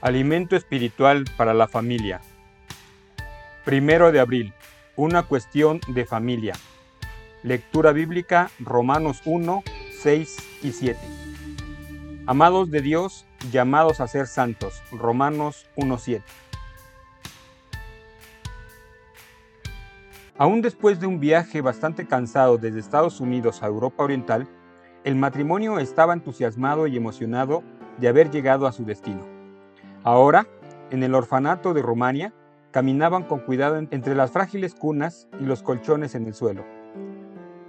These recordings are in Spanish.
Alimento espiritual para la familia. Primero de abril. Una cuestión de familia. Lectura bíblica Romanos 1, 6 y 7. Amados de Dios, llamados a ser santos. Romanos 1, 7. Aún después de un viaje bastante cansado desde Estados Unidos a Europa Oriental, el matrimonio estaba entusiasmado y emocionado de haber llegado a su destino. Ahora, en el orfanato de Rumania, caminaban con cuidado entre las frágiles cunas y los colchones en el suelo.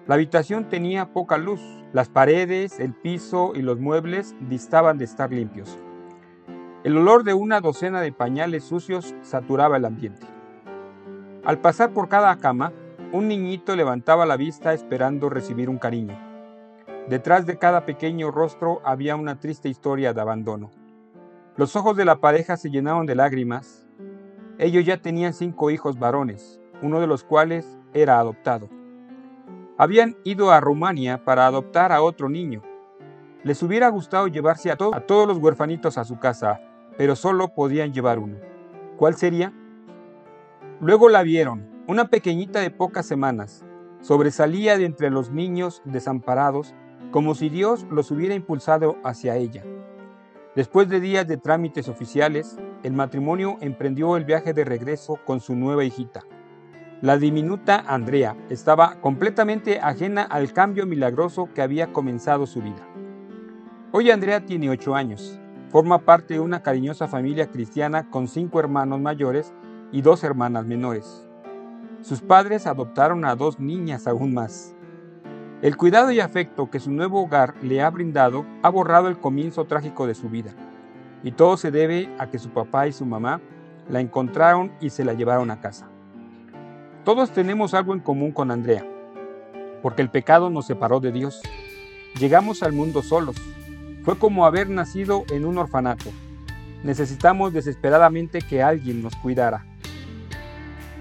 La habitación tenía poca luz, las paredes, el piso y los muebles distaban de estar limpios. El olor de una docena de pañales sucios saturaba el ambiente. Al pasar por cada cama, un niñito levantaba la vista esperando recibir un cariño. Detrás de cada pequeño rostro había una triste historia de abandono. Los ojos de la pareja se llenaron de lágrimas. Ellos ya tenían cinco hijos varones, uno de los cuales era adoptado. Habían ido a Rumania para adoptar a otro niño. Les hubiera gustado llevarse a, todos los huerfanitos a su casa, pero solo podían llevar uno. ¿Cuál sería? Luego la vieron, una pequeñita de pocas semanas. Sobresalía de entre los niños desamparados, como si Dios los hubiera impulsado hacia ella. Después de días de trámites oficiales, el matrimonio emprendió el viaje de regreso con su nueva hijita. La diminuta Andrea estaba completamente ajena al cambio milagroso que había comenzado su vida. Hoy Andrea tiene 8 años. Forma parte de una cariñosa familia cristiana con cinco hermanos mayores y dos hermanas menores. Sus padres adoptaron a dos niñas aún más. El cuidado y afecto que su nuevo hogar le ha brindado ha borrado el comienzo trágico de su vida. Y todo se debe a que su papá y su mamá la encontraron y se la llevaron a casa. Todos tenemos algo en común con Andrea, porque el pecado nos separó de Dios. Llegamos al mundo solos. Fue como haber nacido en un orfanato. Necesitamos desesperadamente que alguien nos cuidara.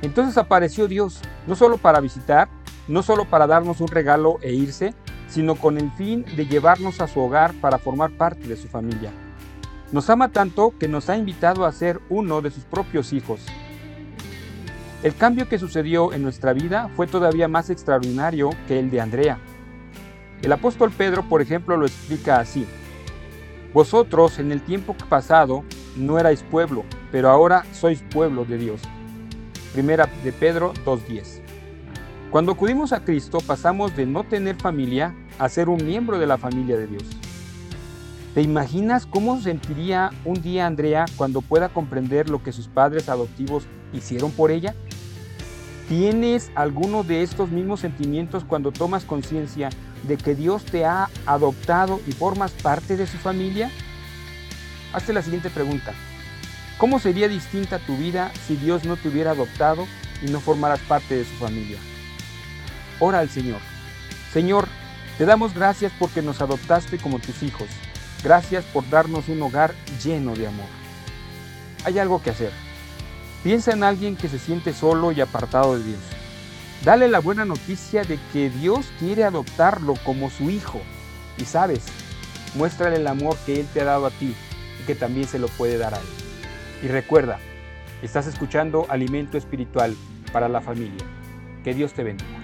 Entonces apareció Dios, no solo para visitar, no solo para darnos un regalo e irse, sino con el fin de llevarnos a su hogar para formar parte de su familia. Nos ama tanto que nos ha invitado a ser uno de sus propios hijos. El cambio que sucedió en nuestra vida fue todavía más extraordinario que el de Andrea. El apóstol Pedro, por ejemplo, lo explica así. Vosotros en el tiempo pasado no erais pueblo, pero ahora sois pueblo de Dios. Primera de Pedro 2.10. Cuando acudimos a Cristo pasamos de no tener familia a ser un miembro de la familia de Dios. ¿Te imaginas cómo sentiría un día Andrea cuando pueda comprender lo que sus padres adoptivos hicieron por ella? ¿Tienes alguno de estos mismos sentimientos cuando tomas conciencia de que Dios te ha adoptado y formas parte de su familia? Hazte la siguiente pregunta. ¿Cómo sería distinta tu vida si Dios no te hubiera adoptado y no formaras parte de su familia? Ora al Señor. Señor, te damos gracias porque nos adoptaste como tus hijos. Gracias por darnos un hogar lleno de amor. Hay algo que hacer. Piensa en alguien que se siente solo y apartado de Dios. Dale la buena noticia de que Dios quiere adoptarlo como su hijo. Y sabes, muéstrale el amor que Él te ha dado a ti y que también se lo puede dar a Él. Y recuerda, estás escuchando Alimento Espiritual para la Familia. Que Dios te bendiga.